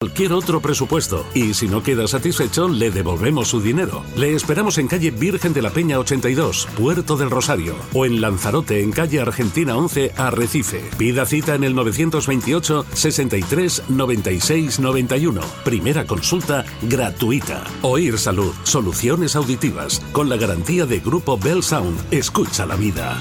cualquier otro presupuesto y si no queda satisfecho le devolvemos su dinero. Le esperamos en calle Virgen de la Peña 82, Puerto del Rosario o en Lanzarote en calle Argentina 11, Arrecife. Pida cita en el 928 63 96 91. Primera consulta gratuita. Oír Salud, soluciones auditivas con la garantía de Grupo Bell Sound. Escucha la vida.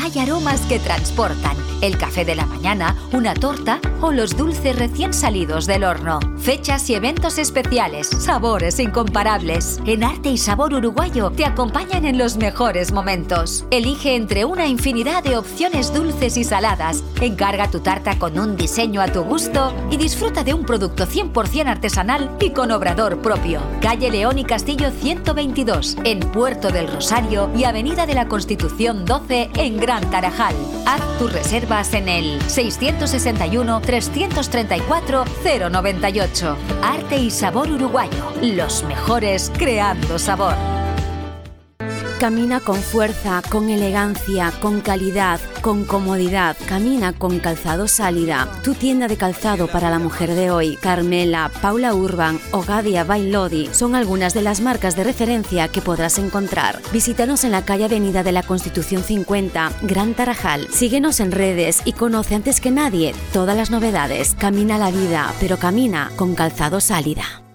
Hay aromas que transportan. El café de la mañana, una torta o los dulces recién salidos del horno. Fechas y eventos especiales, sabores incomparables. En Arte y Sabor Uruguayo te acompañan en los mejores momentos. Elige entre una infinidad de opciones dulces y saladas. Encarga tu tarta con un diseño a tu gusto y disfruta de un producto 100% artesanal y con obrador propio. Calle León y Castillo 122, en Puerto del Rosario y Avenida de la Constitución 12 en Gran Tarajal. Haz tus reservas en el 661-334-098. Arte y sabor uruguayo. Los mejores creando sabor. Camina con fuerza, con elegancia, con calidad, con comodidad. Camina con Calzado Sálida, tu tienda de calzado para la mujer de hoy. Carmela, Paula Urban o Gadia Bailodi son algunas de las marcas de referencia que podrás encontrar. Visítanos en la calle Avenida de la Constitución 50, Gran Tarajal. Síguenos en redes y conoce antes que nadie todas las novedades. Camina la vida, pero camina con Calzado Sálida.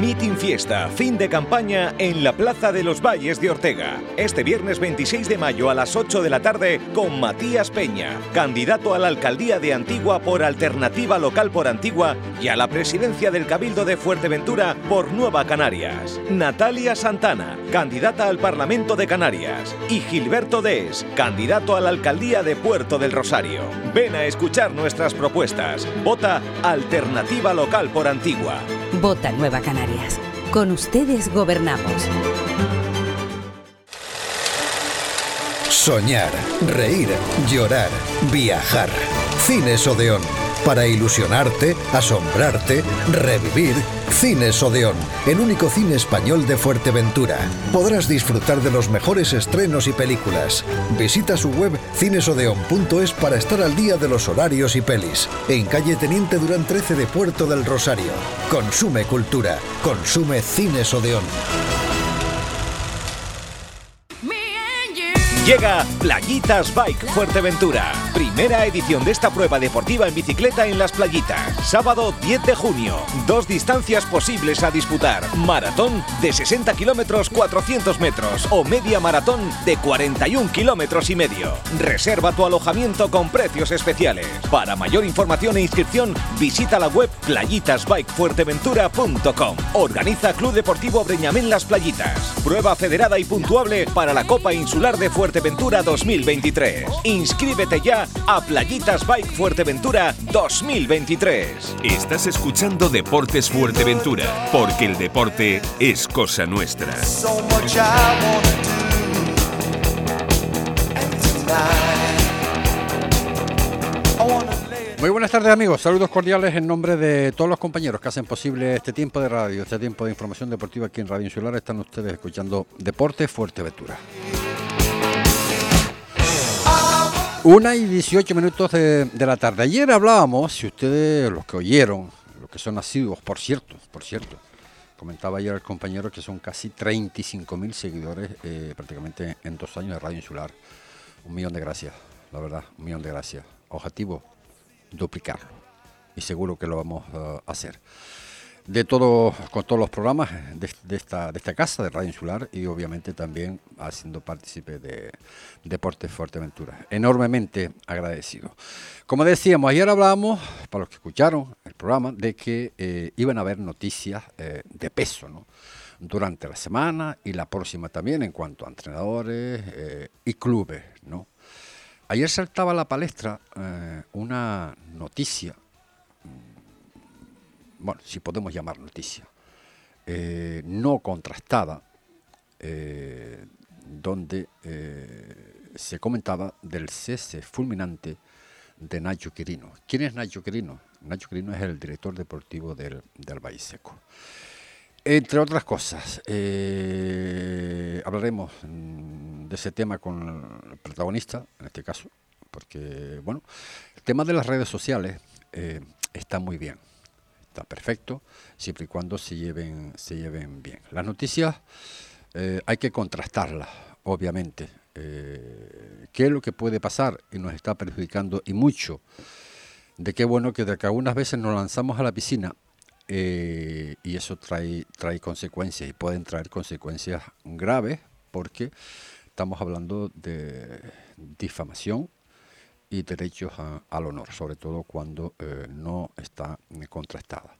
Meeting Fiesta, fin de campaña en la Plaza de los Valles de Ortega. Este viernes 26 de mayo a las 8 de la tarde con Matías Peña, candidato a la alcaldía de Antigua por Alternativa Local por Antigua y a la presidencia del Cabildo de Fuerteventura por Nueva Canarias. Natalia Santana, candidata al Parlamento de Canarias. Y Gilberto Des, candidato a la alcaldía de Puerto del Rosario. Ven a escuchar nuestras propuestas. Vota Alternativa Local por Antigua. Vota Nueva Canarias. Con ustedes gobernamos. Soñar, reír, llorar, viajar. Cines Odeón. Para ilusionarte, asombrarte, revivir. Cines Odeón, el único cine español de Fuerteventura. Podrás disfrutar de los mejores estrenos y películas. Visita su web cinesodeon.es para estar al día de los horarios y pelis. En calle Teniente Durán 13 de Puerto del Rosario. Consume cultura. Consume Cines Odeón. Llega Playitas Bike Fuerteventura. Primera edición de esta prueba deportiva en bicicleta en las playitas. Sábado 10 de junio. Dos distancias posibles a disputar. Maratón de 60 kilómetros 400 metros o media maratón de 41 kilómetros y medio. Reserva tu alojamiento con precios especiales. Para mayor información e inscripción visita la web playitasbikefuerteventura.com. Organiza Club Deportivo Breñamén Las Playitas. Prueba federada y puntuable para la Copa Insular de Fuerteventura 2023. Inscríbete ya a Playitas Bike Fuerteventura 2023. Estás escuchando Deportes Fuerteventura, porque el deporte es cosa nuestra. Muy buenas tardes amigos, saludos cordiales en nombre de todos los compañeros que hacen posible este tiempo de radio, este tiempo de información deportiva aquí en Radio Insular. Están ustedes escuchando Deportes Fuerteventura. Una y 18 minutos de, de, la tarde. Ayer hablábamos, si ustedes, los que oyeron, los que son nacidos, por cierto, por cierto, comentaba ayer el compañero que son casi 35 mil seguidores eh, prácticamente en dos años de Radio Insular. Un millón de gracias, la verdad, un millón de gracias. Objetivo, duplicarlo. Y seguro que lo vamos uh, a hacer de todo, con todos los programas de, esta, de esta casa, de Radio Insular, y obviamente también haciendo partícipe de Deportes Fuerteventura. Enormemente agradecido. Como decíamos, ayer hablábamos, para los que escucharon el programa, de que eh, iban a haber noticias eh, de peso, ¿no? Durante la semana y la próxima también en cuanto a entrenadores eh, y clubes, ¿no? Ayer saltaba a la palestra una noticia bueno, si podemos llamar noticia, eh, no contrastada, eh, donde eh, se comentaba del cese fulminante de Nacho Quirino. ¿Quién es Nacho Quirino? Nacho Quirino es el director deportivo del, del Valle Seco. Entre otras cosas, hablaremos de ese tema con el protagonista, en este caso, porque, bueno, el tema de las redes sociales está muy bien. Está perfecto, siempre y cuando se lleven, se lleven bien. Las noticias eh, hay que contrastarlas, obviamente. Eh, ¿Qué es lo que puede pasar y nos está perjudicando y mucho? De qué bueno que de que algunas veces nos lanzamos a la piscina eh, y eso trae, trae consecuencias y pueden traer consecuencias graves porque estamos hablando de difamación y derechos al honor, sobre todo cuando eh, no está contrastada.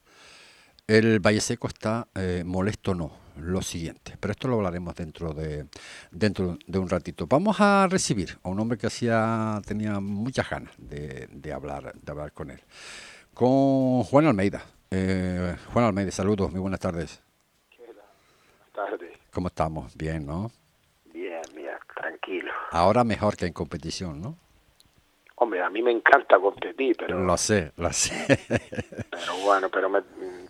El Valle Seco está eh, molesto no, lo siguiente, pero esto lo hablaremos dentro de, dentro de un ratito. Vamos a recibir a un hombre que hacía, tenía muchas ganas de, de hablar, de hablar con él, con Juan Almeida. Eh, Juan Almeida, saludos, muy buenas tardes. Buenas tardes. ¿Cómo estamos? Bien, ¿no? Bien, bien, tranquilo. Ahora mejor que en competición, ¿no? Hombre, a mí me encanta competir, pero... Lo sé, lo sé. pero bueno, pero, me,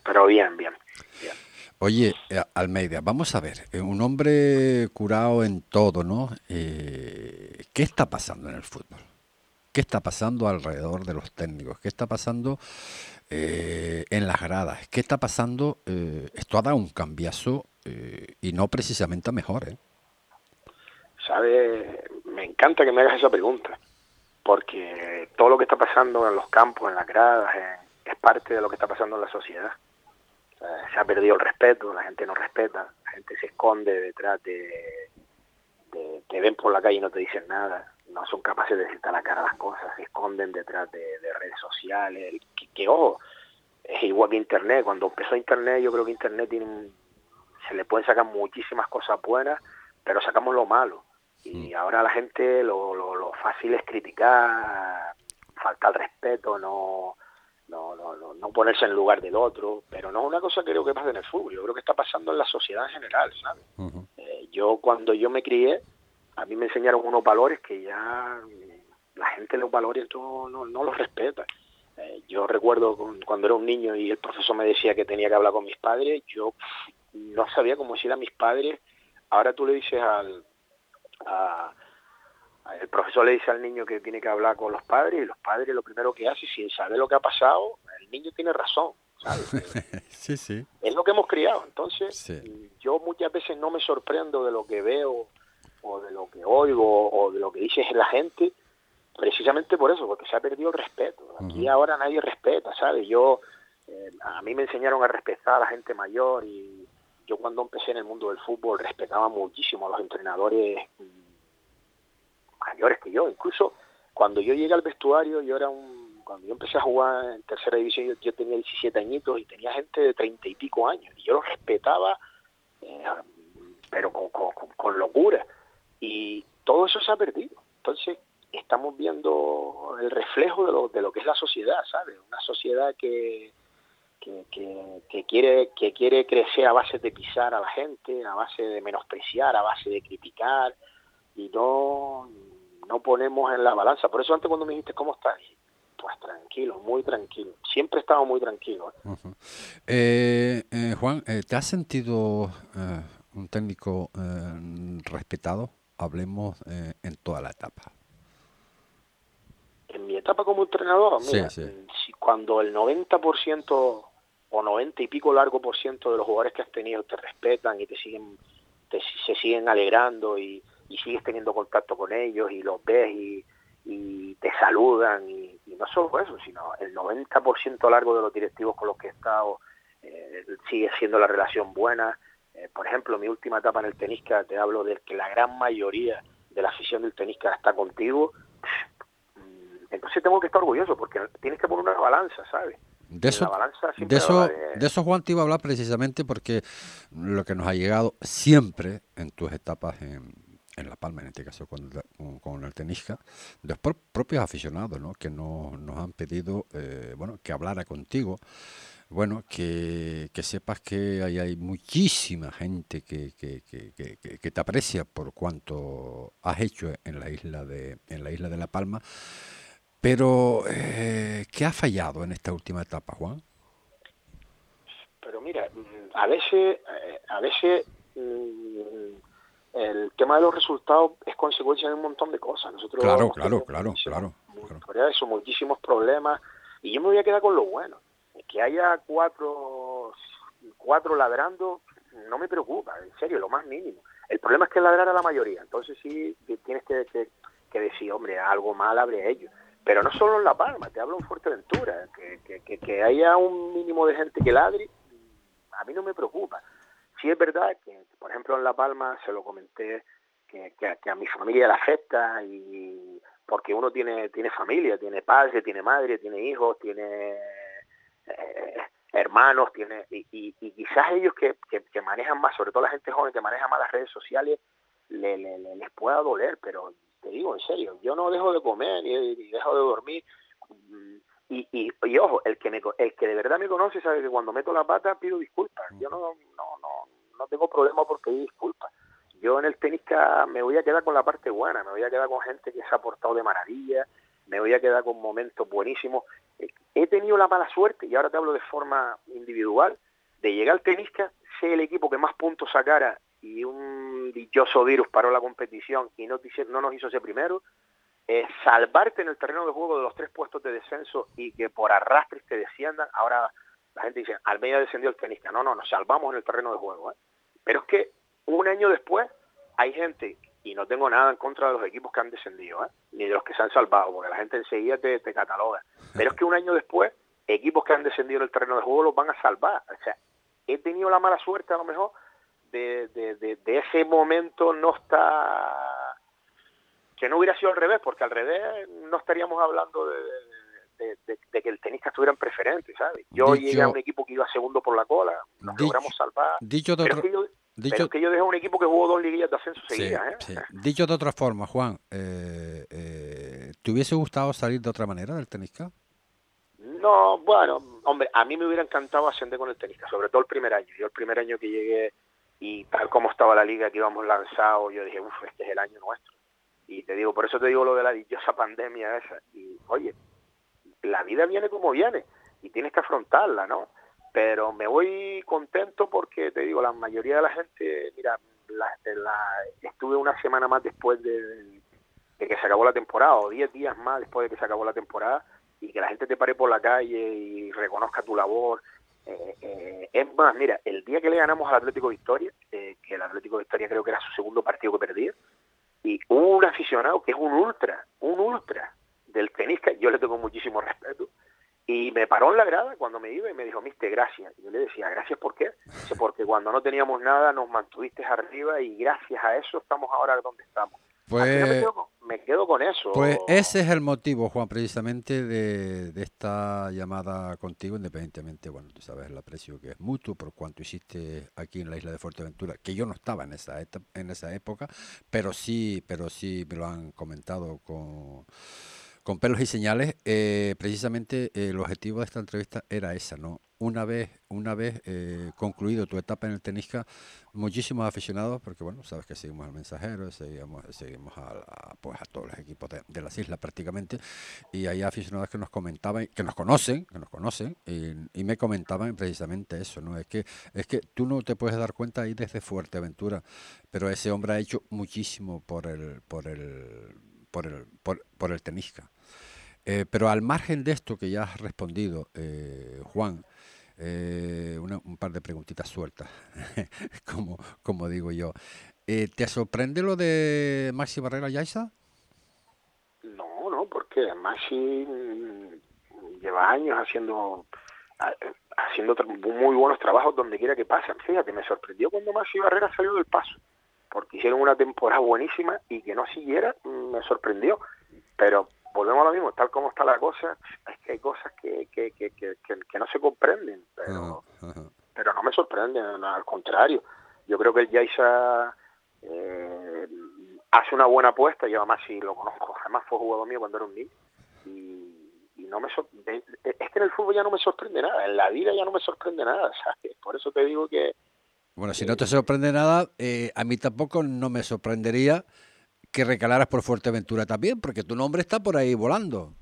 pero bien, bien, bien. Oye, eh, Almeida, vamos a ver, eh, un hombre curado en todo, ¿no? Eh, ¿Qué está pasando en el fútbol? ¿Qué está pasando alrededor de los técnicos? ¿Qué está pasando eh, en las gradas. ¿Qué está pasando? Eh, esto ha dado un cambiazo y no precisamente a mejor. ¿eh? ¿Sabe? Me encanta que me hagas esa pregunta, porque todo lo que está pasando en los campos, en las gradas, es parte de lo que está pasando en la sociedad. se ha perdido el respeto, la gente no respeta, la gente se esconde detrás de, te ven por la calle y no te dicen nada, no son capaces de decirte a la cara las cosas, se esconden detrás de, de redes sociales, que, que, ojo, es igual que Internet, cuando empezó Internet yo creo que Internet tiene se le pueden sacar muchísimas cosas buenas, pero sacamos lo malo, y ahora la gente lo, lo, lo fácil es criticar, falta el respeto, no, no, no, no, no ponerse en lugar del otro, pero no es una cosa que creo que pasa en el fútbol, yo creo que está pasando en la sociedad en general, ¿sabes? Uh -huh. eh, yo cuando yo me crié, a mí me enseñaron unos valores que ya la gente los valores no, no, no los respeta. Eh, yo recuerdo cuando era un niño y el profesor me decía que tenía que hablar con mis padres, yo no sabía cómo decir a mis padres. Ahora tú le dices al... A, el profesor le dice al niño que tiene que hablar con los padres y los padres lo primero que hacen, sin saber lo que ha pasado, el niño tiene razón. ¿sabes? sí, sí. Es lo que hemos criado. Entonces, sí. yo muchas veces no me sorprendo de lo que veo o de lo que oigo o de lo que dice la gente, precisamente por eso, porque se ha perdido el respeto. Aquí uh -huh. ahora nadie respeta, ¿sabes? Yo, eh, a mí me enseñaron a respetar a la gente mayor y yo cuando empecé en el mundo del fútbol respetaba muchísimo a los entrenadores mayores que yo. Incluso cuando yo llegué al vestuario, yo era un, cuando yo empecé a jugar en tercera división, yo, tenía 17 añitos y tenía gente de treinta y pico años y yo los respetaba, eh, pero con, con, con locura y todo eso se ha perdido. Entonces, estamos viendo el reflejo de lo, de lo que es la sociedad, ¿sabes? Una sociedad que, que, que, que, quiere, que quiere crecer a base de pisar a la gente, a base de menospreciar, a base de criticar, y no, no ponemos en la balanza. Por eso antes cuando me dijiste, ¿cómo estás? Pues tranquilo, muy tranquilo. Siempre he estado muy tranquilo. ¿eh? Uh -huh. eh, eh, Juan, ¿te has sentido un técnico respetado? hablemos eh, en toda la etapa. En mi etapa como entrenador, mira, sí, sí. Cuando el 90% o 90 y pico largo por ciento de los jugadores que has tenido te respetan y te siguen, te, se siguen alegrando y, y, sigues teniendo contacto con ellos y los ves y, y te saludan y, no solo eso, sino el 90% largo de los directivos con los que he estado eh, sigue siendo la relación buena, eh, por ejemplo, mi última etapa en el tenisca, te hablo de que la gran mayoría de la afición del tenisca está contigo. Entonces tengo que estar orgulloso porque tienes que poner una balanza, ¿sabes? De eso, de, eso, de... de eso, Juan, te iba a hablar precisamente porque lo que nos ha llegado siempre en tus etapas en, en La Palma, en este caso con, con, el tenisca, de los pro propios aficionados, ¿no? Que no, nos han pedido, eh, bueno, que hablara contigo bueno, que, que, sepas que hay, hay muchísima gente que, que, que, te aprecia por cuanto has hecho en la isla de, en la isla de La Palma. Pero, eh, ¿qué ha fallado en esta última etapa, Juan? Pero mira, a veces, a veces el tema de los resultados es consecuencia de un montón de cosas. Nosotros claro, claro, claro, claro, claro. Eso, muchísimos problemas Y yo me voy a quedar con lo bueno. Que haya cuatro, cuatro ladrando no me preocupa, en serio, lo más mínimo. El problema es que ladrar a la mayoría, entonces sí tienes que, que, decir, hombre, algo mal abre ellos. Pero no solo en La Palma, te hablo en Fuerteventura, que, que, que haya un mínimo de gente que ladre, a mí no me preocupa. Sí es verdad que, por ejemplo, en La Palma se lo comenté que, que, a mi familia le afecta y porque uno tiene tiene familia, tiene padre, tiene madre, tiene hijos, tiene eh, hermanos, tiene y, y, quizás ellos que, que, manejan más, sobre todo la gente joven que maneja más las redes sociales, le, les pueda doler, pero te digo en serio, yo no dejo de comer ni, dejo de dormir. Mm, y, y, y, ojo, el que, me, el que de verdad me conoce sabe que cuando meto la pata pido disculpas. Yo no, no, no, no tengo problema por pedir disculpas. Yo en el tenis me voy a quedar con la parte buena, me voy a quedar con gente que se ha portado de maravilla, me voy a quedar con momentos buenísimos. Eh, he tenido la mala suerte, y ahora te hablo de forma individual, de llegar al tenisca, sé el equipo que más puntos sacara y un dichoso virus paró la competición y no, no nos hizo ese primero, eh, salvarte en el terreno de juego de los tres puestos de descenso y que por arrastres te desciendan, ahora la gente dice, al medio descendió el tenisca. No, no, nos salvamos en el terreno de juego. ¿eh? Pero es que un año después hay gente, y no tengo nada en contra de los equipos que han descendido, ¿eh? ni de los que se han salvado, porque la gente enseguida te, cataloga. Pero es que un año después, equipos que han descendido en el terreno de juego los van a salvar. O sea, he tenido la mala suerte a lo mejor de, de, ese momento no está que no hubiera sido al revés, porque al revés no estaríamos hablando de, que el tenista estuviera en preferente, ¿sabes? Yo llegué a un equipo que iba segundo por la cola, nos logramos salvar. Dicho de Dicho, que yo dejé un equipo que jugó dos liguillas de ascenso seguidas. ¿eh? Dicho de otra forma, Juan, eh, eh, ¿te hubiese gustado salir de otra manera del tenisca? No, bueno, hombre, a mí me hubiera encantado ascender con el tenisca, sobre todo el primer año. Yo el primer año que llegué y tal como estaba la liga que íbamos lanzado, yo dije, uff, este es el año nuestro. Y te digo, por eso te digo lo de la dichosa pandemia esa. Y oye, la vida viene como viene y tienes que afrontarla, ¿no? pero me voy contento porque te digo la mayoría de la gente mira estuve una semana más después de, que se acabó la temporada o diez días más después de que se acabó la temporada y que la gente te pare por la calle y reconozca tu labor eh, eh, es más mira el día que le ganamos al Atlético Victoria eh, que el Atlético Victoria creo que era su segundo partido que perdía y un aficionado que es un ultra un ultra del tenis que yo le tengo muchísimo respeto y me paró en la grada cuando me iba y me dijo, Mister, gracias. Y yo le decía, ¿gracias por qué? Porque cuando no teníamos nada nos mantuviste arriba y gracias a eso estamos ahora donde estamos. Pues, me, quedo, con eso. Pues ese es el motivo, Juan, precisamente de, de, esta llamada contigo, independientemente, bueno, tú sabes el aprecio que es mutuo por cuanto hiciste aquí en la isla de Fuerteventura, que yo no estaba en esa, en esa época, pero sí, pero sí me lo han comentado con con pelos y señales, eh, precisamente eh, el objetivo de esta entrevista era esa, ¿no? Una vez, una vez eh, concluido tu etapa en el tenisca, muchísimos aficionados, porque bueno, sabes que seguimos al mensajero, seguimos, seguimos a, pues a todos los equipos de, las islas prácticamente, y hay aficionados que nos comentaban, que nos conocen, que nos conocen, y, me comentaban precisamente eso, ¿no? Es que, es que tú no te puedes dar cuenta ahí desde Fuerteventura, pero ese hombre ha hecho muchísimo por el, por el, por el, por, el tenisca. Eh, pero al margen de esto que ya has respondido, eh, Juan, eh, un par de preguntitas sueltas, como, como digo yo. ¿Te sorprende lo de Maxi Barrera Yaisa? No, no, porque Maxi mm, lleva años haciendo haciendo muy buenos trabajos donde quiera que pasen. Fíjate, me sorprendió cuando Maxi Barrera salió del paso, porque hicieron una temporada buenísima y que no siguiera, mm, me sorprendió. Pero volvemos a lo mismo, tal como está la cosa, es que hay cosas que, que, que, que, no se comprenden, pero, pero no me sorprenden, al contrario. Yo creo que el Yaisa eh, hace una buena apuesta, yo además si lo conozco, además fue jugador mío cuando era un niño, y, no me es que en el fútbol ya no me sorprende nada, en la vida ya no me sorprende nada, ¿sabes? Por eso te digo que... Bueno, si no te sorprende nada, eh, a mí tampoco no me sorprendería que recalaras por Fuerteventura también, porque tu nombre está por ahí volando.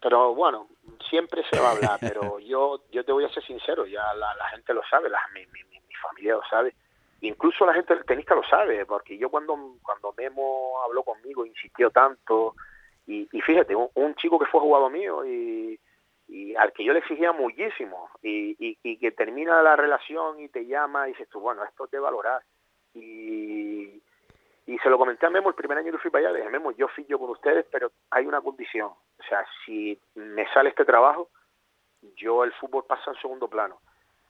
Pero bueno, siempre se va a hablar, pero yo yo te voy a ser sincero, ya la, gente lo sabe, la, mi, mi, mi, familia lo sabe, incluso la gente del tenista lo sabe, porque yo cuando, cuando Memo habló conmigo, insistió tanto, y, fíjate, un, chico que fue jugador mío y, y al que yo le exigía muchísimo y, y, que termina la relación y te llama y dices tú, bueno, esto te valorar. Y, y se lo comenté a Memo el primer año que fui para allá, le dije, Memo, yo fui yo con ustedes, pero hay una condición. O sea, si me sale este trabajo, yo el fútbol pasa en segundo plano.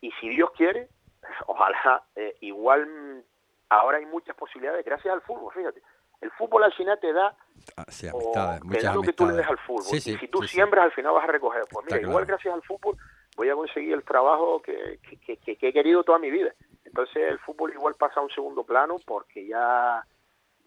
Y si Dios quiere, ojalá, eh, igual ahora hay muchas posibilidades gracias al fútbol, fíjate. El fútbol al final te da, ah, muchas lo que tú le des al fútbol. y si tú siembras, al final vas a recoger. Pues mira, igual gracias al fútbol voy a conseguir el trabajo que, que, que, he querido toda mi vida. Entonces el fútbol igual pasa a un segundo plano porque ya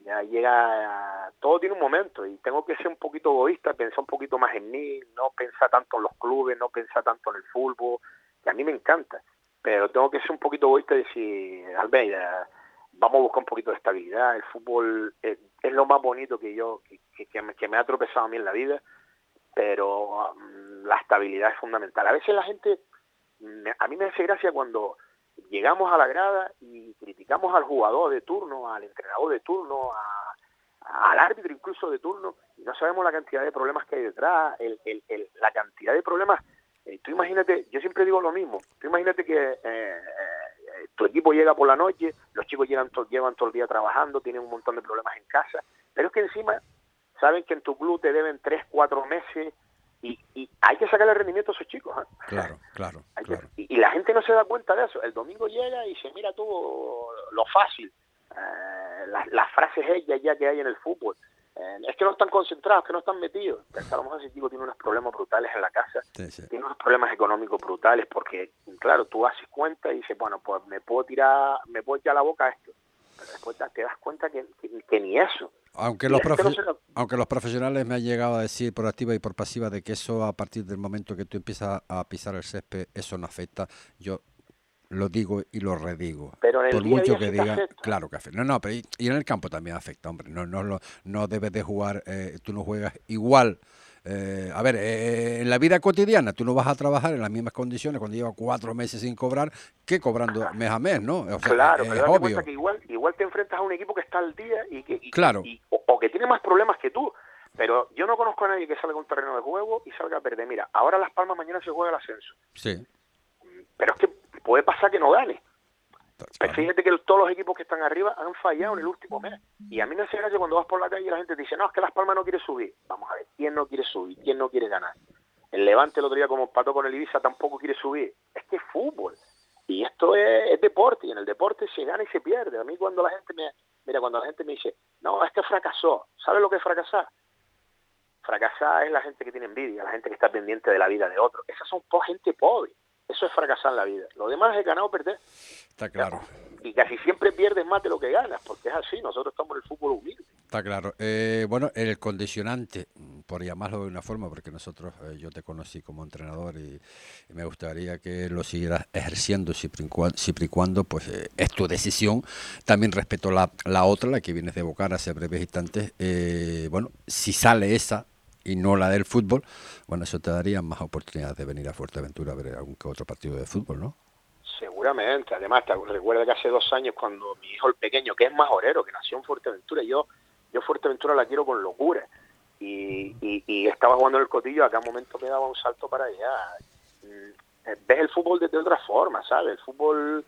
ya llega, todo tiene un momento y tengo que ser un poquito egoísta, pensar un poquito más en mí, no pensar tanto en los clubes, no pensar tanto en el fútbol, que a mí me encanta, pero tengo que ser un poquito egoísta y decir, Albeida, vamos a buscar un poquito de estabilidad, el fútbol es, lo más bonito que yo, que, que, me, que, me, ha tropezado a mí en la vida, pero um, la estabilidad es fundamental. A veces la gente, a mí me hace gracia cuando llegamos a la grada y criticamos al jugador de turno, al entrenador de turno, al árbitro incluso de turno, y no sabemos la cantidad de problemas que hay detrás, el, el, la cantidad de problemas. Eh, tú imagínate, yo siempre digo lo mismo, tú imagínate que eh, eh, tu equipo llega por la noche, los chicos llegan llevan todo el día trabajando, tienen un montón de problemas en casa, pero es que encima saben que en tu club te deben tres, cuatro meses y, hay que sacarle rendimiento a esos chicos. ¿eh? Claro, claro. y, la gente no se da cuenta de eso. El domingo llega y dice, mira tú lo fácil, eh, las, frases ellas ya que hay en el fútbol. Eh, es que no están concentrados, que no están metidos. a lo mejor ese chico tiene unos problemas brutales en la casa, tiene unos problemas económicos brutales, porque, claro, tú haces cuenta y dices, bueno, pues me puedo tirar, me puedo echar la boca a esto. Pero después te das cuenta que ni eso. Aunque los, aunque los profesionales me han llegado a decir por activa y por pasiva de que eso a partir del momento que tú empiezas a pisar el césped, eso no afecta, yo lo digo y lo redigo. Pero por mucho que diga, claro que afecta. No, no, pero y, en el campo también afecta, hombre. No, no, no debes de jugar, eh, tú no juegas igual eh, a ver, eh, en la vida cotidiana tú no vas a trabajar en las mismas condiciones cuando llevas cuatro meses sin cobrar que cobrando mes a mes, ¿no? claro, pero obvio. que igual, igual te enfrentas a un equipo que está al día y que, claro. o, que tiene más problemas que tú. Pero yo no conozco a nadie que salga a un terreno de juego y salga a perder. Mira, ahora Las Palmas mañana se juega el ascenso. Sí. Pero es que puede pasar que no gane. Fíjate que todos los equipos que están arriba han fallado en el último mes. Y a mí me hace gracia cuando vas por la calle y la gente dice, no, es que Las Palmas no quiere subir. Vamos a ver, ¿quién no quiere subir? ¿Quién no quiere ganar? El Levante el otro día como pato con el Ibiza tampoco quiere subir. Es que es fútbol. Y esto es, deporte. Y en el deporte se gana y se pierde. A mí cuando la gente me... Mira, cuando la gente me dice, no, es que fracasó. ¿Sabes lo que es fracasar? Fracasar es la gente que tiene envidia, la gente que está pendiente de la vida de otro. Esas son gente pobre. Eso es fracasar en la vida. Lo demás es ganar o perder. Está claro. Y casi siempre pierdes más de lo que ganas, porque es así. Nosotros estamos en el fútbol humilde. Está claro. Eh, bueno, el condicionante, por llamarlo de una forma, porque nosotros, eh, yo te conocí como entrenador y, me gustaría que lo siguieras ejerciendo siempre y cuando, pues eh, es tu decisión. También respeto la, la otra, la que vienes de evocar hace breves instantes. bueno, si sale esa, y no la del fútbol, bueno, eso te daría más oportunidades de venir a Fuerteventura a ver algún que otro partido de fútbol, ¿no? Seguramente, además, te recuerda que hace dos años cuando mi hijo el pequeño, que es más orero, que nació en Fuerteventura, yo, yo Fuerteventura la quiero con locura, y, y, estaba jugando en el cotillo, a cada momento me daba un salto para allá. Mm, eh, ves el fútbol de, otra forma, ¿sabes? El fútbol,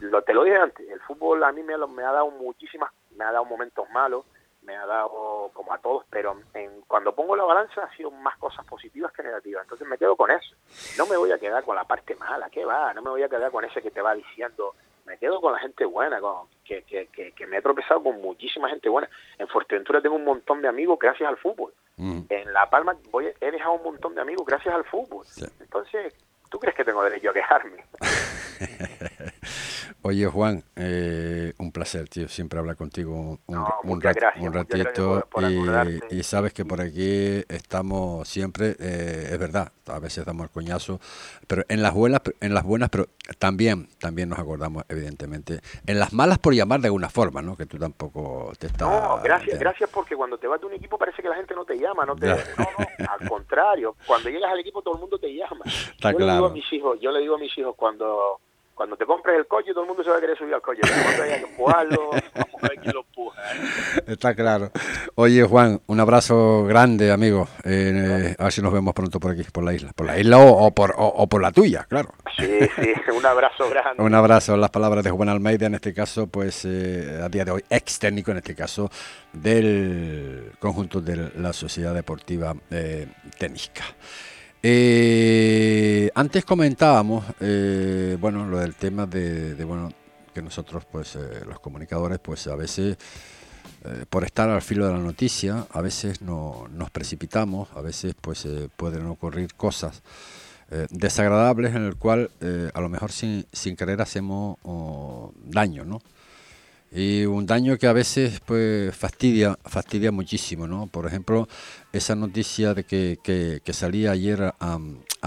lo, te lo dije antes, el fútbol a mí me, me ha dado muchísimas, me ha dado momentos malos, me ha dado como a todos, pero en, cuando pongo la balanza ha sido más cosas positivas que negativas. Entonces me quedo con eso. No me voy a quedar con la parte mala, ¿qué va? No me voy a quedar con ese que te va diciendo. Me quedo con la gente buena, con, que, que, que, me he tropezado con muchísima gente buena. En Fuerteventura tengo un montón de amigos gracias al fútbol. Mm. En La Palma voy, he dejado un montón de amigos gracias al fútbol. Entonces, ¿tú crees que tengo derecho a quejarme? Oye, Juan, eh, un placer, tío, siempre hablar contigo un, ratito. y, sabes que por aquí estamos siempre, eh, es verdad, a veces damos el coñazo, pero en las buenas, en las buenas, pero también, también nos acordamos, evidentemente, en las malas por llamar de alguna forma, ¿no? Que tú tampoco te estás... No, gracias, gracias porque cuando te vas de un equipo parece que la gente no te llama, no te... No, no, al contrario, cuando llegas al equipo todo el mundo te llama. Está yo claro. Le digo a mis hijos, yo le digo a mis hijos cuando cuando te compres el coche, todo el mundo se va a querer subir al coche. Cuando haya que empujarlo, vamos a ver quién lo empuja. ¿eh? Está claro. Oye, Juan, un abrazo grande, amigo. Eh, a ver si nos vemos pronto por aquí, por la isla. Por la isla o, por, o, por la tuya, claro. Sí, sí, un abrazo grande. un abrazo. Las palabras de Juan Almeida, en este caso, pues eh, a día de hoy, ex técnico, en este caso, del conjunto de la Sociedad Deportiva eh, Tenisca. Eh, antes comentábamos, eh, bueno, lo del tema de, bueno, que nosotros, pues, eh, los comunicadores, pues, a veces, por estar al filo de la noticia, a veces no, nos precipitamos, a veces, pues, pueden ocurrir cosas desagradables en el cual, a lo mejor sin, sin querer hacemos daño, ¿no? y un daño que a veces pues fastidia fastidia muchísimo no por ejemplo esa noticia de que, que, salía ayer a,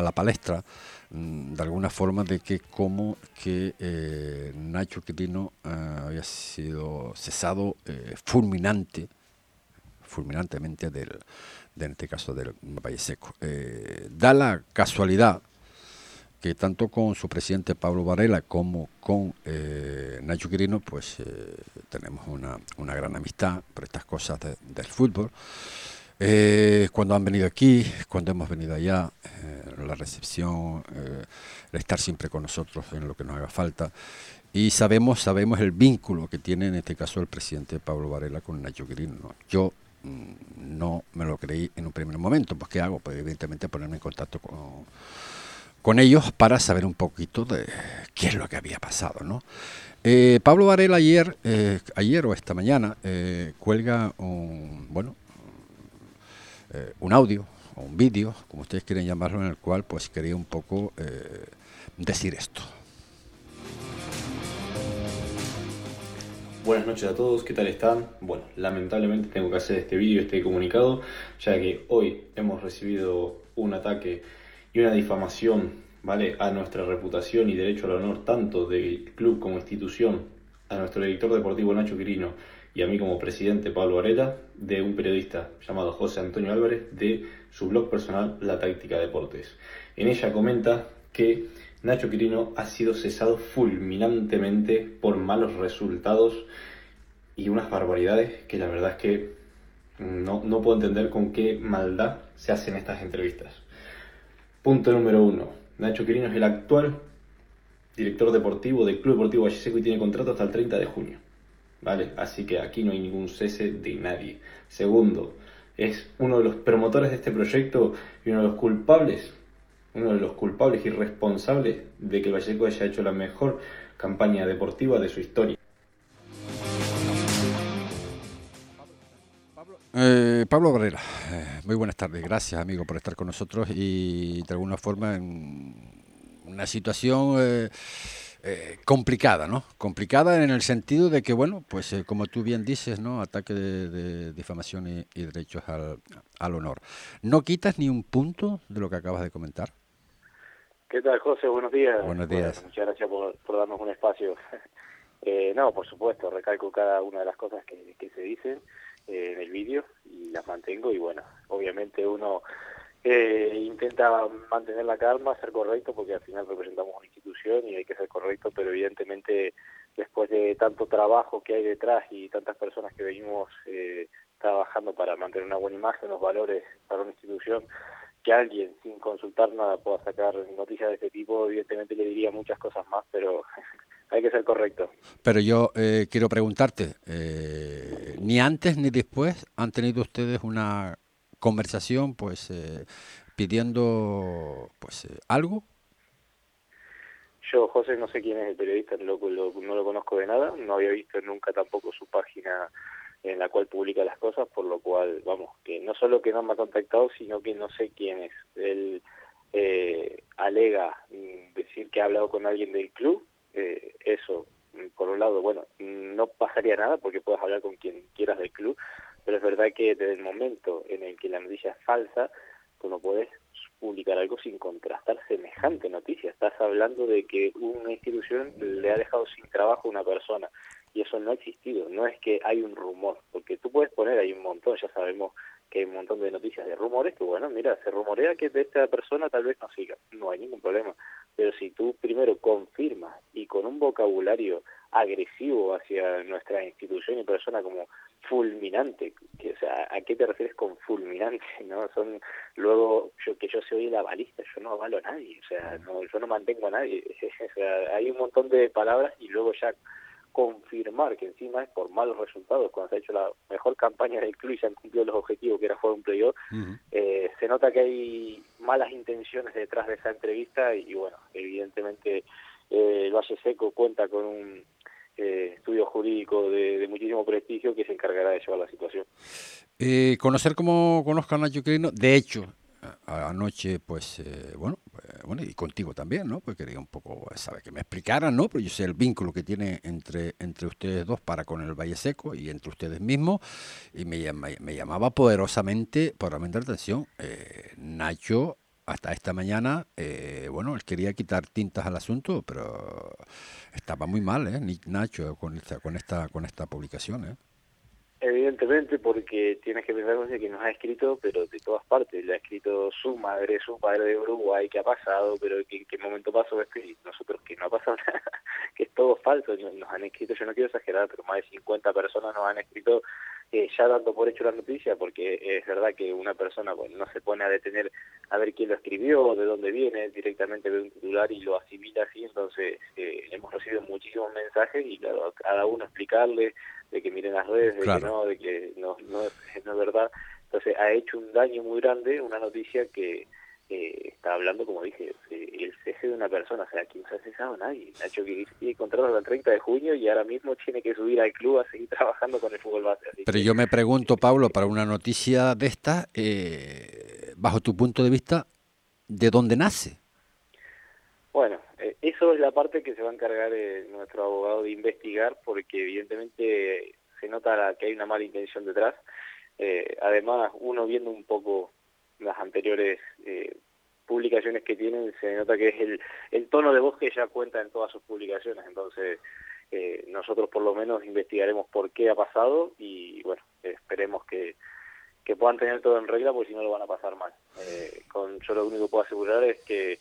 la palestra mm, de alguna forma de que como que eh, Nacho Quirino eh, había sido cesado eh, fulminante fulminantemente del de, en este caso del Valle Seco da la casualidad que tanto con su presidente Pablo Varela como con Nacho Quirino, pues tenemos una, una, gran amistad por estas cosas del fútbol. Eh, cuando han venido aquí, cuando hemos venido allá, la recepción, el estar siempre con nosotros en lo que nos haga falta. Y sabemos, sabemos el vínculo que tiene en este caso el presidente Pablo Varela con Nacho Quirino. Yo mm, no me lo creí en un primer momento, pues ¿qué hago? Pues evidentemente ponerme en contacto con ellos para saber un poquito de qué es lo que había pasado, ¿no? Eh, Pablo Varela ayer, eh, ayer o esta mañana, eh, cuelga un, bueno, un audio o un vídeo, como ustedes quieren llamarlo, en el cual pues quería un poco decir esto. Buenas noches a todos, ¿qué tal están? Bueno, lamentablemente tengo que hacer este vídeo, este comunicado, ya que hoy hemos recibido un ataque y una difamación ¿vale? a nuestra reputación y derecho al honor tanto del club como institución, a nuestro director deportivo Nacho Quirino y a mí como presidente Pablo Varela, de un periodista llamado José Antonio Álvarez de su blog personal La Táctica Deportes. En ella comenta que Nacho Quirino ha sido cesado fulminantemente por malos resultados y unas barbaridades que la verdad es que no, no puedo entender con qué maldad se hacen estas entrevistas. Punto número uno. Nacho Quirino es el actual director deportivo del Club Deportivo Valleseco y tiene contrato hasta el 30 de junio. ¿Vale? Así que aquí no hay ningún cese de nadie. Segundo, es uno de los promotores de este proyecto y uno de los culpables, uno de los culpables y responsables de que el Valleseco haya hecho la mejor campaña deportiva de su historia. Eh, Pablo Barrera, eh, muy buenas tardes. Gracias, amigo, por estar con nosotros y de alguna forma en una situación eh, complicada, ¿no? Complicada en el sentido de que, bueno, pues como tú bien dices, ¿no? Ataque de, difamación y, derechos al, honor. ¿No quitas ni un punto de lo que acabas de comentar? ¿Qué tal, José? Buenos días. Buenos días. muchas gracias por, darnos un espacio. no, por supuesto, recalco cada una de las cosas que, que se dicen en el vídeo y las mantengo y bueno, obviamente uno eh, intenta mantener la calma, ser correcto, porque al final representamos una institución y hay que ser correcto, pero evidentemente después de tanto trabajo que hay detrás y tantas personas que venimos eh, trabajando para mantener una buena imagen, los valores para una institución, que alguien sin consultar nada pueda sacar noticias de este tipo, evidentemente le diría muchas cosas más, pero hay que ser correcto. Pero yo eh, quiero preguntarte, eh, ni antes ni después han tenido ustedes una conversación, pues eh, pidiendo, pues algo. Yo, José, no sé quién es el periodista, no lo conozco de nada, no había visto nunca tampoco su página en la cual publica las cosas, por lo cual, vamos, que no solo que no me ha contactado, sino que no sé quién es. Él eh, alega mm, decir que ha hablado con alguien del club, eh, eso, por un lado, bueno, no pasaría nada porque puedes hablar con quien quieras del club, pero es verdad que desde el momento en el que la noticia es falsa, tú no puedes publicar algo sin contrastar semejante noticia. Estás hablando de que una institución le ha dejado sin trabajo a una persona y eso no ha existido. No es que hay un rumor, porque tú puedes poner ahí un montón, ya sabemos que hay un montón de noticias de rumores que, bueno, mira, se rumorea que de esta persona tal vez no siga. No hay ningún problema. pero si tú primero confirmas y con un vocabulario agresivo hacia nuestra institución y persona como fulminante, que, o sea, ¿a qué te refieres con fulminante? no Son luego yo que yo soy la balista, yo no avalo a nadie, o sea, no, yo no mantengo a nadie, o sea, hay un montón de palabras y luego ya confirmar que encima es por malos resultados, cuando se ha hecho la mejor campaña del club y se han cumplido los objetivos que era jugar un playoff, eh, se nota que hay malas intenciones detrás de esa entrevista y, bueno, evidentemente eh, el Valle Seco cuenta con un eh, estudio jurídico de, muchísimo prestigio que se encargará de llevar la situación. Eh, conocer como conozcan a Quirino, de hecho, anoche, pues, eh, bueno, eh, bueno, y contigo también, ¿no? Pues quería un poco, sabe, que me explicaran, ¿no? Pero yo sé el vínculo que tiene entre, entre ustedes dos para con el Valle Seco y entre ustedes mismos, y me, me llamaba poderosamente, poderosamente la atención, eh, Nacho, hasta esta mañana, bueno, él quería quitar tintas al asunto, pero estaba muy mal, ¿eh? Nacho, con esta, con esta, con esta publicación, ¿eh? Evidentemente, porque tienes que pensar que nos ha escrito, pero de todas partes. Le ha escrito su madre, su padre de Uruguay, que ha pasado, pero en qué momento pasó esto y nosotros que no ha pasado nada, que es todo falso. Nos han escrito, yo no quiero exagerar, pero más de 50 personas nos han escrito eh, ya dando por hecho la noticia, porque es verdad que una persona bueno, no se pone a detener a ver quién lo escribió, de dónde viene, directamente ve un titular y lo asimila así, entonces eh, hemos recibido muchísimos mensajes y cada uno explicarle de que miren las redes, de que no, de que no, no, es, no es verdad. Entonces ha hecho un daño muy grande una noticia que eh, está hablando, como dije, el cese de una persona, o sea, aquí no se ha cesado nadie. Nacho que tiene contrato hasta el 30 de junio y ahora mismo tiene que subir al club a seguir trabajando con el fútbol base. Pero yo me pregunto, Pablo, para una noticia de esta, eh, bajo tu punto de vista, ¿de dónde nace? Bueno, eso es la parte que se va a encargar eh, nuestro abogado de investigar, porque evidentemente se nota que hay una mala intención detrás. Eh, además, uno viendo un poco las anteriores publicaciones que tienen, se nota que es el, el tono de voz que ya cuenta en todas sus publicaciones. Entonces, nosotros por lo menos investigaremos por qué ha pasado y, bueno, esperemos que, que puedan tener todo en regla, porque si no lo van a pasar mal. con, yo lo único que puedo asegurar es que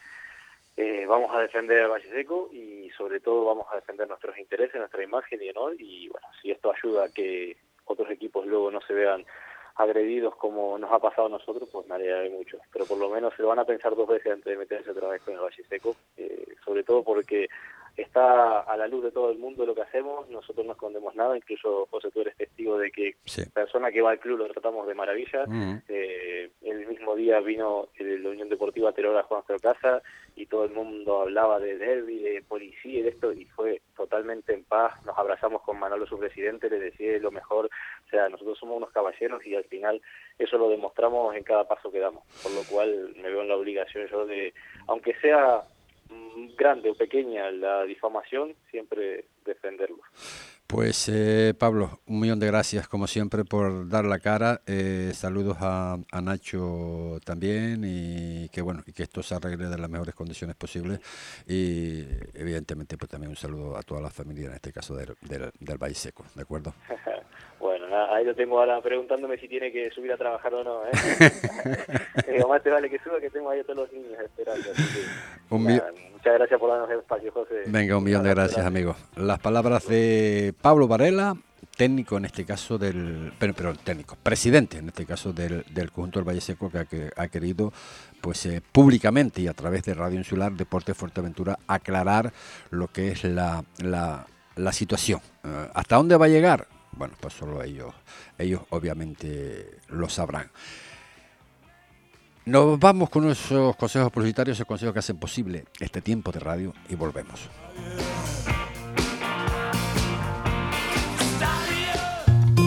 eh, vamos a defender al Valle Seco y sobre todo vamos a defender nuestros intereses, nuestra imagen y honor y bueno, si esto ayuda a que otros equipos luego no se vean agredidos como nos ha pasado a nosotros, pues me alegraré mucho. Pero por lo menos se lo van a pensar dos veces antes de meterse otra vez con el Valle Seco, eh, sobre todo porque está a la luz de todo el mundo lo que hacemos, nosotros no escondemos nada, incluso José, tú eres testigo de que persona que va al club lo tratamos de maravilla, eh, el mismo día vino la Unión Deportiva Terror a nuestra casa y todo el mundo hablaba de derby, de policía y de esto, y fue totalmente en paz, nos abrazamos con Manolo, su presidente, le decía lo mejor, o sea, nosotros somos unos caballeros y al final eso lo demostramos en cada paso que damos, por lo cual me veo en la obligación yo de, aunque sea grande o pequeña la difamación, siempre defenderlo. Pues eh, Pablo, un millón de gracias como siempre por dar la cara. Eh, saludos a, Nacho también y que bueno y que esto se arregle de las mejores condiciones posibles y evidentemente pues también un saludo a toda la familia en este caso del, del, del Valle Seco, ¿de acuerdo? bueno, ahí lo tengo ahora preguntándome si tiene que subir a trabajar o no. ¿eh? eh más te vale que suba que tengo ahí a todos los niños esperando. muchas gracias por darnos el espacio, José. Venga, un millón de gracias, amigos. Las palabras de Pablo Varela, técnico en este caso del, pero, técnico, presidente en este caso del, del conjunto del Valle Seco que ha, querido pues eh, públicamente y a través de Radio Insular Deporte Fuerteventura aclarar lo que es la, la, la situación. Eh, ¿Hasta dónde va a llegar? Bueno, pues solo ellos, ellos obviamente lo sabrán. Nos vamos con nuestros consejos publicitarios, esos consejos que hacen posible este tiempo de radio y volvemos.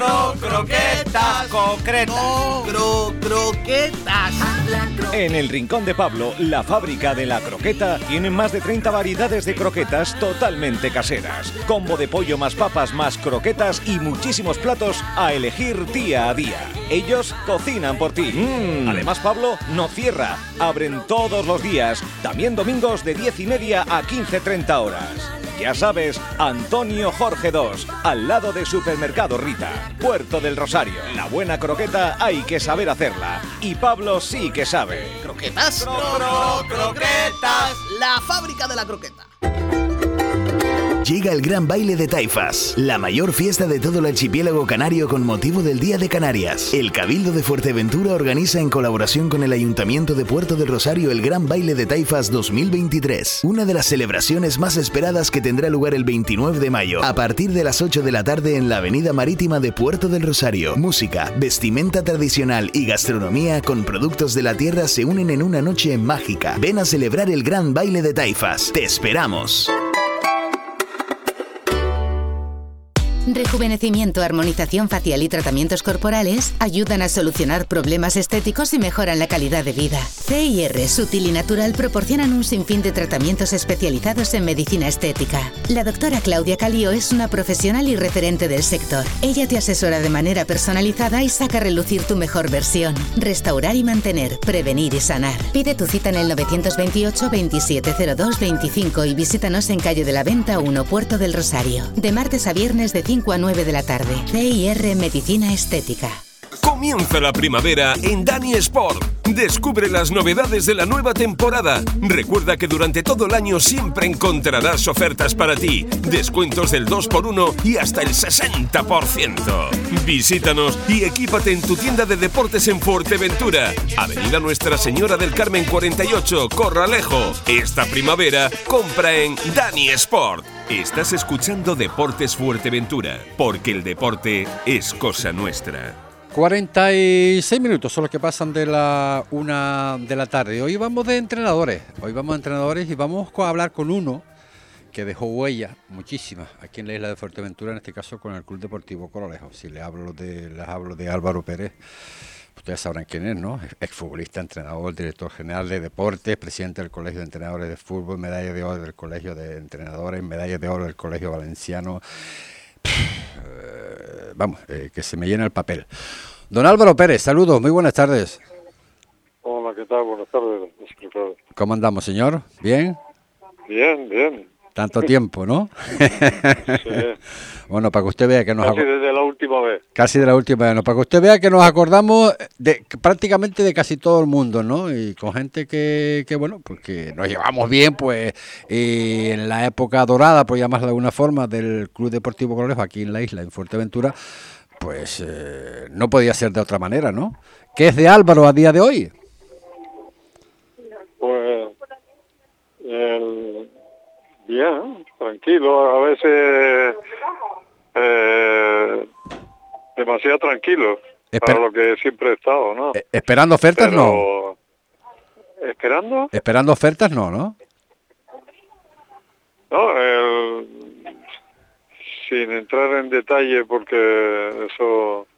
cro, croquetas concretas. cro, croquetas En el Rincón de Pablo, la fábrica de la croqueta, tienen más de 30 variedades de croquetas totalmente caseras. Combo de pollo más papas más croquetas y muchísimos platos a elegir día a día. Ellos cocinan por ti. Además, Pablo no cierra. Abren todos los días, también domingos de 10 y media a 15.30 horas. Ya sabes, Antonio Jorge II, al lado de Supermercado Rita, Puerto del Rosario. La buena croqueta hay que saber hacerla. Y Pablo sí que sabe. ¿Croquetas? croquetas. La fábrica de la croqueta. Llega el gran baile de Taifas, la mayor fiesta de todo el archipiélago canario con motivo del Día de Canarias. El Cabildo de Fuerteventura organiza en colaboración con el Ayuntamiento de Puerto del Rosario el Gran Baile de Taifas 2023, una de las celebraciones más esperadas que tendrá lugar el 29 de mayo, a partir de las 8 de la tarde en la Avenida Marítima de Puerto del Rosario. Música, vestimenta tradicional y gastronomía con productos de la tierra se unen en una noche mágica. Ven a celebrar el Gran Baile de Taifas. Te esperamos. Rejuvenecimiento, armonización facial y tratamientos corporales ayudan a solucionar problemas estéticos y mejoran la calidad de vida. CIR, Sutil y Natural proporcionan un sinfín de tratamientos especializados en medicina estética. La doctora Claudia Calio es una profesional y referente del sector. Ella te asesora de manera personalizada y saca a relucir tu mejor versión. Restaurar y mantener, prevenir y sanar. Pide tu cita en el 928 2702 25 y visítanos en calle de la Venta 1, Puerto del Rosario. De martes a viernes de 5 a 9 de la tarde. CIR Medicina Estética. Comienza la primavera en Dani Sport. Descubre las novedades de la nueva temporada. Recuerda que durante todo el año siempre encontrarás ofertas para ti, descuentos del 2x1 y hasta el 60%. Visítanos y equípate en tu tienda de deportes en Fuerteventura. Avenida Nuestra Señora del Carmen 48, Corralejo. Esta primavera compra en Dani Sport. Estás escuchando Deportes Fuerteventura, porque el deporte es cosa nuestra. 46 minutos son los que pasan de la una de la tarde. Hoy vamos de entrenadores. Hoy vamos de entrenadores y vamos a hablar con uno que dejó huella, muchísimas, aquí en la isla de Fuerteventura, en este caso con el Club Deportivo Corolejo. Si les hablo de, les hablo de Álvaro Pérez, ustedes sabrán quién es, ¿no? Exfutbolista, entrenador, director general de deportes, presidente del Colegio de Entrenadores de Fútbol, medalla de oro del Colegio de Entrenadores, medalla de oro del Colegio Valenciano. Eh, vamos, eh, que se me llena el papel. Don Álvaro Pérez, saludos, muy buenas tardes. Hola, ¿qué tal? Buenas tardes. ¿Cómo andamos, señor? ¿Bien? Bien, bien. Tanto tiempo, ¿no? bueno, para que usted vea que nos... Casi desde la última vez. Casi de la última vez, ¿no? Para que usted vea que nos acordamos de prácticamente de casi todo el mundo, ¿no? Y con gente que, que bueno, porque nos llevamos bien, pues, y en la época dorada, por llamarla de alguna forma, del Club Deportivo Colorejo aquí en la isla, en Fuerteventura, pues eh, no podía ser de otra manera, ¿no? ¿Qué es de Álvaro a día de hoy? Pues el, bien, tranquilo, a veces eh, demasiado tranquilo para lo que siempre he estado, ¿no? Eh, ¿Esperando ofertas no? ¿Esperando? Esperando ofertas no, ¿no? No, el, sin entrar en detalle porque eso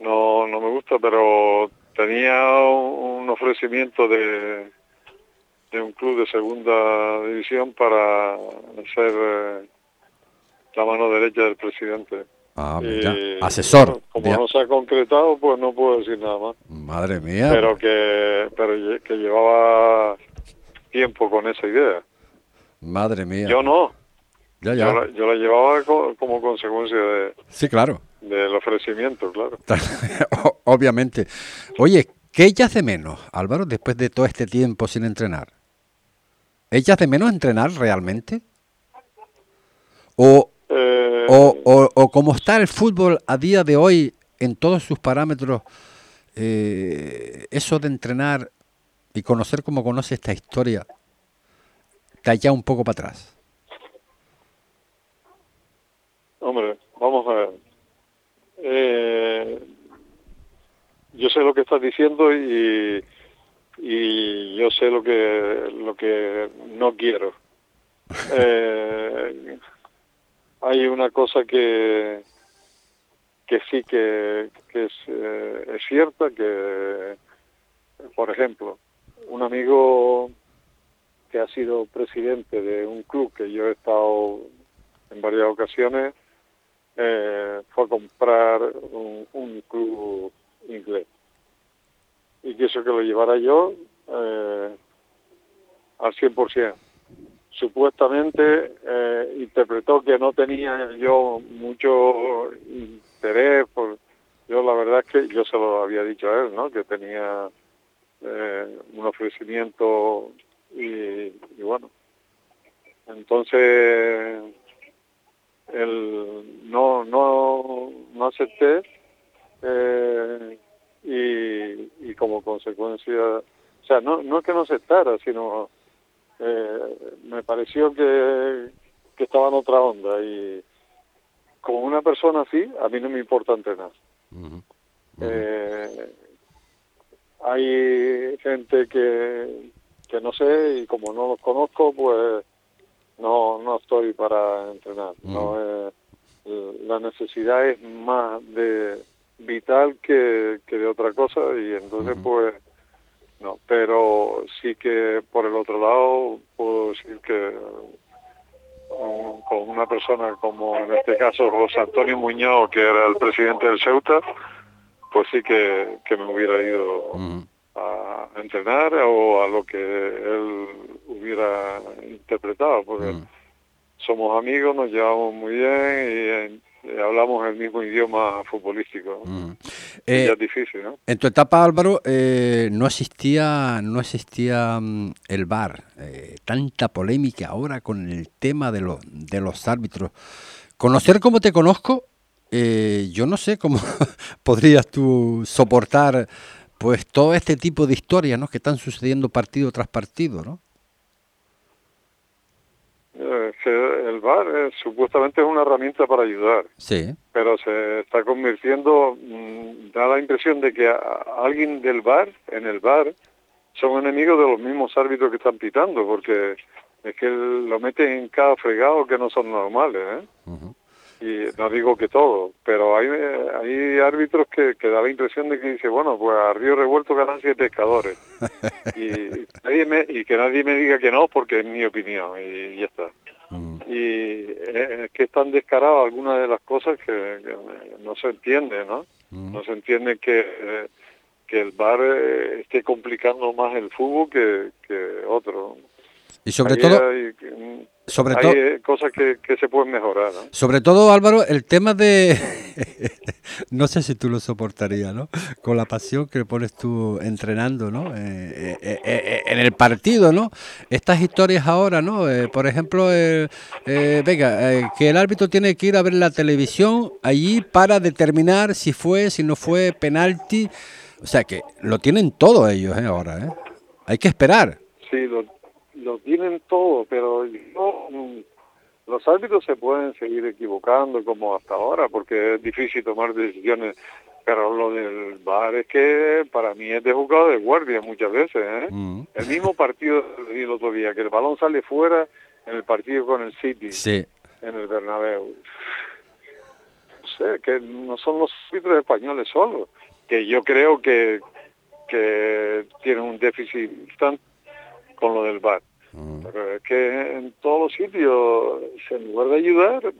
no, no me gusta, pero tenía un ofrecimiento de, de un club de segunda división para ser eh, la mano derecha del presidente. Ah, mira. Asesor. como no se ha concretado, pues no puedo decir nada más. Madre mía. Pero que, pero que llevaba tiempo con esa idea. Madre mía. Yo no. Ya, ya. Yo, la, yo la llevaba co- como consecuencia de, Sí, claro. del ofrecimiento, claro. Obviamente. Oye, ¿qué echas de menos, Álvaro, después de todo este tiempo sin entrenar? ¿Echas de menos entrenar realmente? ¿O, Eh, o, o, o como está el fútbol a día de hoy en todos sus parámetros, eh, eso de entrenar y conocer como conoce esta historia, te ha echado un poco para atrás? Hombre, vamos a ver. Eh, yo sé lo que estás diciendo y, y yo sé lo que lo que no quiero. Eh, hay una cosa que que sí que, que es, eh, es cierta que por ejemplo, un amigo que ha sido presidente de un club que yo he estado en varias ocasiones, eh, fue a comprar un, un, club inglés. Y quiso que lo llevara yo eh, al 100%. Supuestamente eh, interpretó que no tenía yo mucho interés, por, yo la verdad es que yo se lo había dicho a él, ¿no? Que tenía eh, un ofrecimiento y, bueno, entonces el, no, no, no acepté eh, y, y como consecuencia, o sea, no, no es que no aceptara, sino eh, me pareció que, que estaba en otra onda y como una persona así, a mí no me importa entrenar. Eh, hay gente que, que no sé y como no los conozco, pues no, no estoy para entrenar. No la necesidad es más de vital que, que de otra cosa y entonces pues no, pero sí que por el otro lado puedo decir que con una persona como en este caso José Antonio Muñoz, que era el presidente del Ceuta, pues sí que, que me hubiera ido a entrenar o a lo que él hubiera interpretado, porque somos amigos, nos llevamos muy bien y eh, hablamos el mismo idioma futbolístico. Eh, es difícil, ¿no? En tu etapa, Álvaro, eh, no existía, no existía mm, el VAR. tanta polémica ahora con el tema de, los de los árbitros. Conocer como te conozco, yo no sé cómo podrías tú soportar pues todo este tipo de historias ¿no? que están sucediendo partido tras partido, ¿no? El VAR eh, supuestamente es una herramienta para ayudar. Sí. Pero se está convirtiendo, mm, da la impresión de que alguien del VAR, en el VAR, son enemigos de los mismos árbitros que están pitando, porque es que lo meten en cada fregado que no son normales, ¿eh? Y no digo que todo, pero hay, hay árbitros que, que da la impresión de que dice, bueno, pues a Río Revuelto ganan siete pescadores. y, nadie me, y que nadie me diga que no, porque es mi opinión, y ya está. Mm. Y es que están descaradas algunas de las cosas que, no se entiende, ¿no? Mm. No se entiende que, que el bar eh, esté complicando más el fútbol que, que otro. Y sobre todo... Sobre todo, Hay cosas que, que, se pueden mejorar. ¿no? Sobre todo, Álvaro, el tema de. no sé si tú lo soportarías, ¿no? Con la pasión que pones tú entrenando, ¿no? Eh, eh, eh, en el partido, ¿no? Estas historias ahora, ¿no? por ejemplo, venga, que el árbitro tiene que ir a ver la televisión allí para determinar si fue, si no fue penalti. O sea que lo tienen todo ellos, ¿eh? Ahora, ¿eh? Hay que esperar. Sí, lo, lo tienen todo, pero mm, los árbitros se pueden seguir equivocando como hasta ahora, porque es difícil tomar decisiones. Pero lo del VAR es que para mí es de jugado de guardia muchas veces. ¿eh? Mm. El mismo partido el otro día, que el balón sale fuera en el partido con el City, en el Bernabéu. No sé, que no son los árbitros españoles solos, que yo creo que, que tienen un déficit con lo del VAR. Pero es que en todos los sitios, en lugar de ayudar,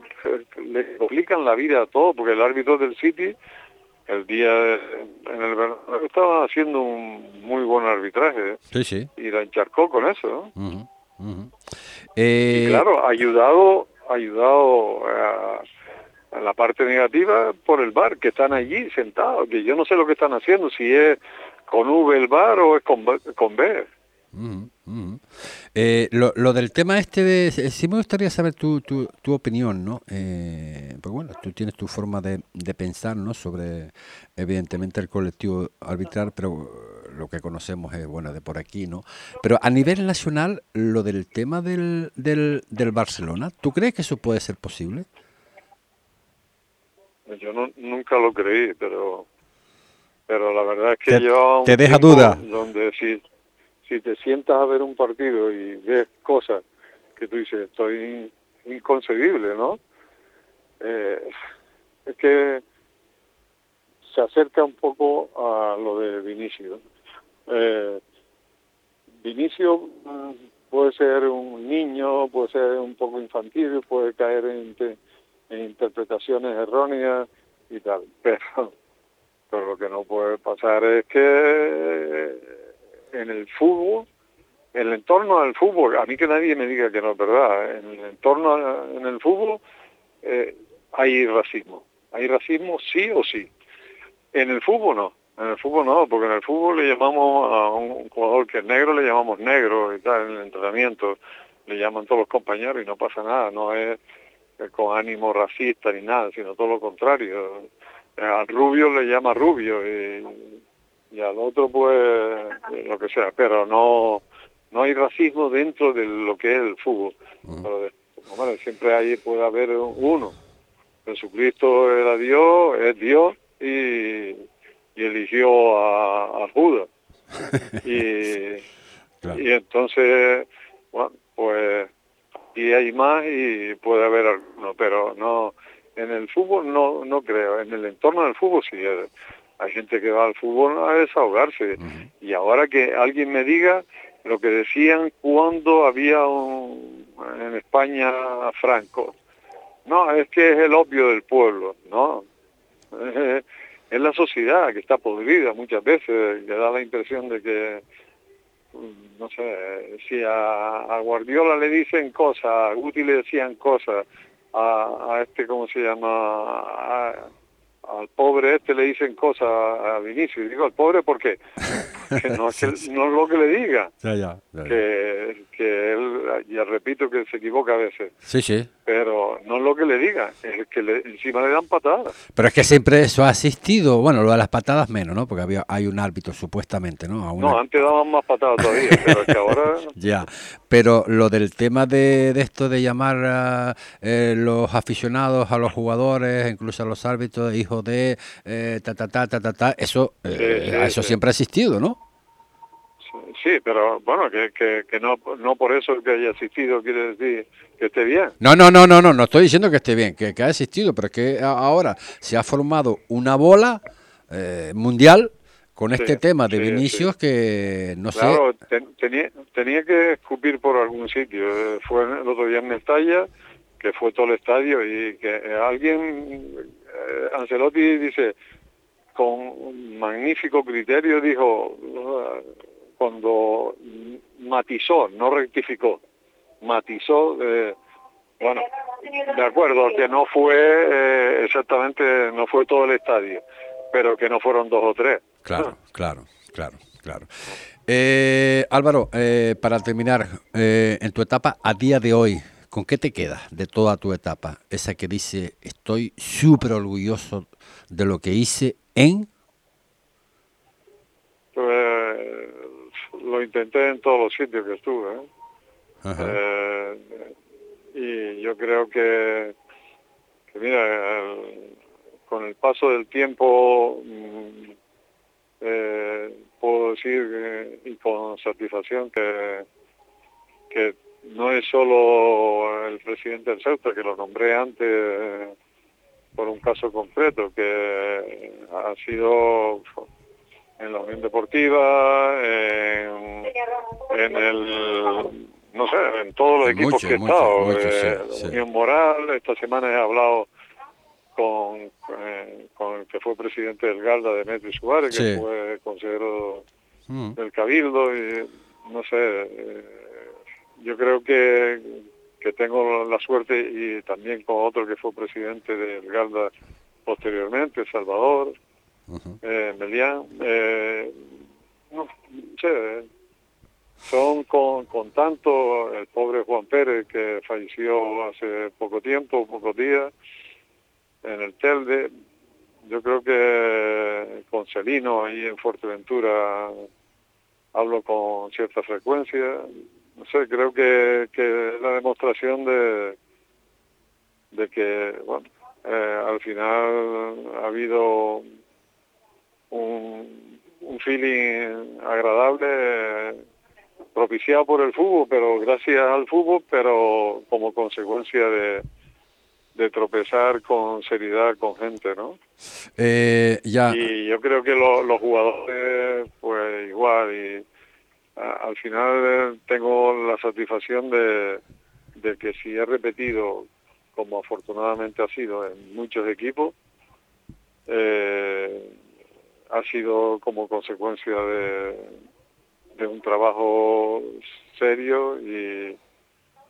le complican la vida a todo, porque el árbitro del City, el día en el verano, estaba haciendo un muy buen arbitraje. Sí, sí. Y la encharcó con eso. Eh, y claro, ayudado, ayudado a, a, la parte negativa por el bar, que están allí sentados, que yo no sé lo que están haciendo, si es con V el bar o es con, con B. Eh, lo, lo, del tema este de... Sí me gustaría saber tu, tu, tu opinión, ¿no? Eh, pues bueno, tú tienes tu forma de, de, pensar, ¿no? Sobre, evidentemente, el colectivo arbitral, pero lo que conocemos es, bueno, de por aquí, ¿no? Pero a nivel nacional, lo del tema del, del, del Barcelona, ¿tú crees que eso puede ser posible? Yo no, nunca lo creí, pero pero la verdad es que te, yo... Te deja duda. Donde sí si te sientas a ver un partido y ves cosas que tú dices, estoy inconcebible, ¿no? Eh, es que se acerca un poco a lo de Vinicius. Eh, Vinicio mm, puede ser un niño, puede ser un poco infantil, puede caer en, en interpretaciones erróneas y tal, pero, pero lo que no puede pasar es que en el fútbol, el entorno del fútbol, a mí que nadie me diga que no es verdad, en el entorno en el fútbol eh, hay racismo, hay racismo sí o sí. En el fútbol no, en el fútbol no, porque en el fútbol le llamamos a un jugador que es negro, le llamamos negro y tal, en el entrenamiento le llaman todos los compañeros y no pasa nada, no es con ánimo racista ni nada, sino todo lo contrario. Al rubio le llama rubio y, y al otro pues lo que sea, pero no no hay racismo dentro de lo que es el fútbol. Pero, bueno, siempre hay puede haber uno. Jesucristo era Dios, es Dios y, y eligió a, a Judas. y, y entonces, bueno, pues y hay más y puede haber alguno, pero no en el fútbol no no creo, en el entorno del fútbol sí hay gente que va al fútbol a desahogarse y ahora que alguien me diga lo que decían cuando había un, en España Franco. No, es que es el obvio del pueblo, ¿no? Es la sociedad que está podrida muchas veces, que da la impresión de que, no sé, si a, Guardiola le dicen cosas, a Guti le decían cosas, a, a este, ¿cómo se llama? Al pobre este le dicen cosas a Vinicius. Y digo, al pobre, ¿por qué? Que no, es no es lo que le diga. Que, que él, ya repito que se equivoca a veces. Sí, sí. Pero no es lo que le diga, es que le, encima le dan patadas. Pero es que siempre eso ha asistido, bueno, lo de las patadas menos, ¿no? Porque había hay un árbitro supuestamente, ¿no? No, antes daban más patadas todavía, pero es que ahora... ya, pero lo del tema de, de esto de llamar a eh, los aficionados, a los jugadores, incluso a los árbitros, hijos de eh, ta, ta, ta, ta, ta, ta, eso, eh, eso siempre ha existido, ¿no? Sí, pero bueno, que, que, que, no, no por eso que haya existido quiere decir que esté bien. No, no, no, no, no, no estoy diciendo que esté bien, que, que ha existido, pero es que ahora se ha formado una bola eh, mundial con este tema de Vinicius que no claro, sé. tenía, tenía que escupir por algún sitio. Fue el otro día en Mestalla, que fue todo el estadio y que alguien, eh, Ancelotti dice, con magnífico criterio dijo cuando matizó, no rectificó, matizó, eh, bueno, de acuerdo, que no fue eh, exactamente, no fue todo el estadio, pero que no fueron dos o tres. Claro, claro, claro, claro. Eh, Álvaro, para terminar, en tu etapa a día de hoy, ¿con qué te quedas de toda tu etapa? Esa que dice, estoy súper orgulloso de lo que hice en... Pues lo intenté en todos los sitios que estuve. ¿eh? Eh, y yo creo que, mira, con el paso del tiempo mm, eh, puedo decir y con satisfacción que, que no es solo el presidente del Ceuta, que lo nombré antes por un caso concreto, que ha sido en la Unión Deportiva, en, en el no sé, en todos los equipos que he estado. Eh, Unión Moral, esta semana he hablado con, eh, con el que fue presidente del Galda, Demetrio Suárez, que fue consejero mm. del Cabildo, y no sé, eh, yo creo que, que tengo la suerte, y también con otro que fue presidente del Galda posteriormente, Salvador, eh, eh, no sé, son con, con tanto el pobre Juan Pérez que falleció hace poco tiempo, pocos días, en el Telde, yo creo que con Celino ahí en Fuerteventura hablo con cierta frecuencia, no sé, creo que, que es la demostración de, de que, bueno, eh, al final ha habido un, un feeling agradable propiciado por el fútbol, pero gracias al fútbol, pero como consecuencia de, de tropezar con seriedad con gente, ¿no? Eh, ya. Y yo creo que los jugadores, pues igual y al final tengo la satisfacción de, de que si he repetido como afortunadamente ha sido en muchos equipos, eh, ha sido como consecuencia de, un trabajo serio y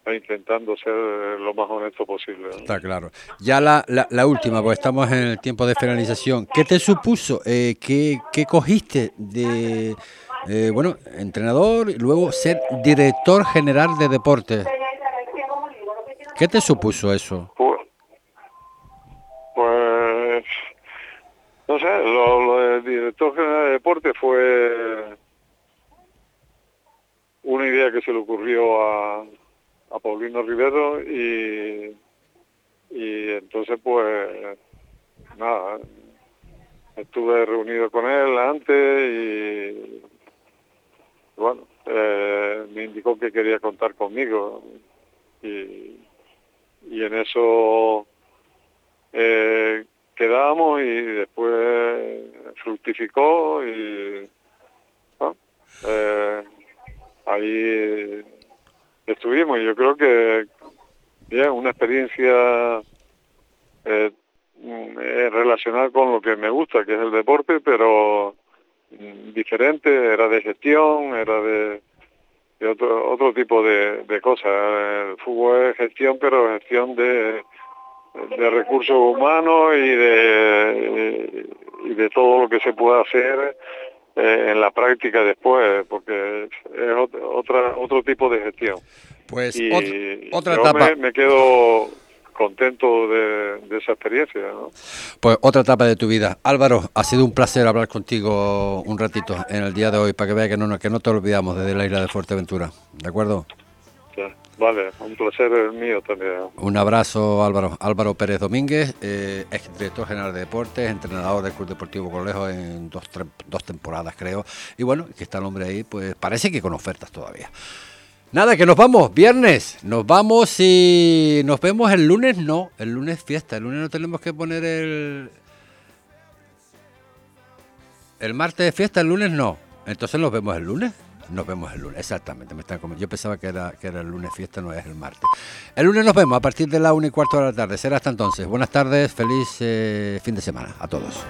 e intentando ser lo más honesto posible. Está claro. Ya la, la, última, porque estamos en el tiempo de finalización. ¿Qué te supuso? Eh, ¿qué, ¿Qué cogiste de, eh, bueno, entrenador y luego ser director general de deportes? ¿Qué te supuso eso? Pues, pues no sé, lo, del director general de deportes fue una idea que se le ocurrió a, a Paulino Rivero y, y entonces pues nada, estuve reunido con él antes y bueno, eh, me indicó que quería contar conmigo y y en eso eh, quedamos y después fructificó y eh, ahí estuvimos. Yo creo que bien, una experiencia eh, mm, relacionada con lo que me gusta, que es el deporte, pero mm, diferente, era de gestión, era de de otro, otro tipo de, de cosas. El fútbol es gestión, pero gestión de, de recursos humanos y de, y de todo lo que se pueda hacer eh, en la práctica después, porque es otra, otro tipo de gestión. Pues otra etapa. Me, me quedo contento de, esa experiencia. Pues otra etapa de tu vida. Álvaro, ha sido un placer hablar contigo un ratito en el día de hoy para que veas que no, que no te olvidamos desde la isla de Fuerteventura. ¿De acuerdo? Vale, un placer mío también. Un abrazo, Álvaro. Álvaro Pérez Domínguez, eh, ex director general de deportes, entrenador del Club Deportivo Colejo en dos, dos temporadas, creo. Y bueno, que está el hombre ahí, pues parece que con ofertas todavía. Nada, que nos vamos, viernes. Nos vamos y nos vemos el lunes, no. El lunes fiesta. El lunes no tenemos que poner el. El martes de fiesta, el lunes no. Entonces nos vemos el lunes. Nos vemos el lunes, exactamente. Me están Yo pensaba que era, que era el lunes fiesta, no es el martes. El lunes nos vemos a partir de la una y cuarto de la tarde. Será hasta entonces. Buenas tardes, feliz eh, fin de semana a todos.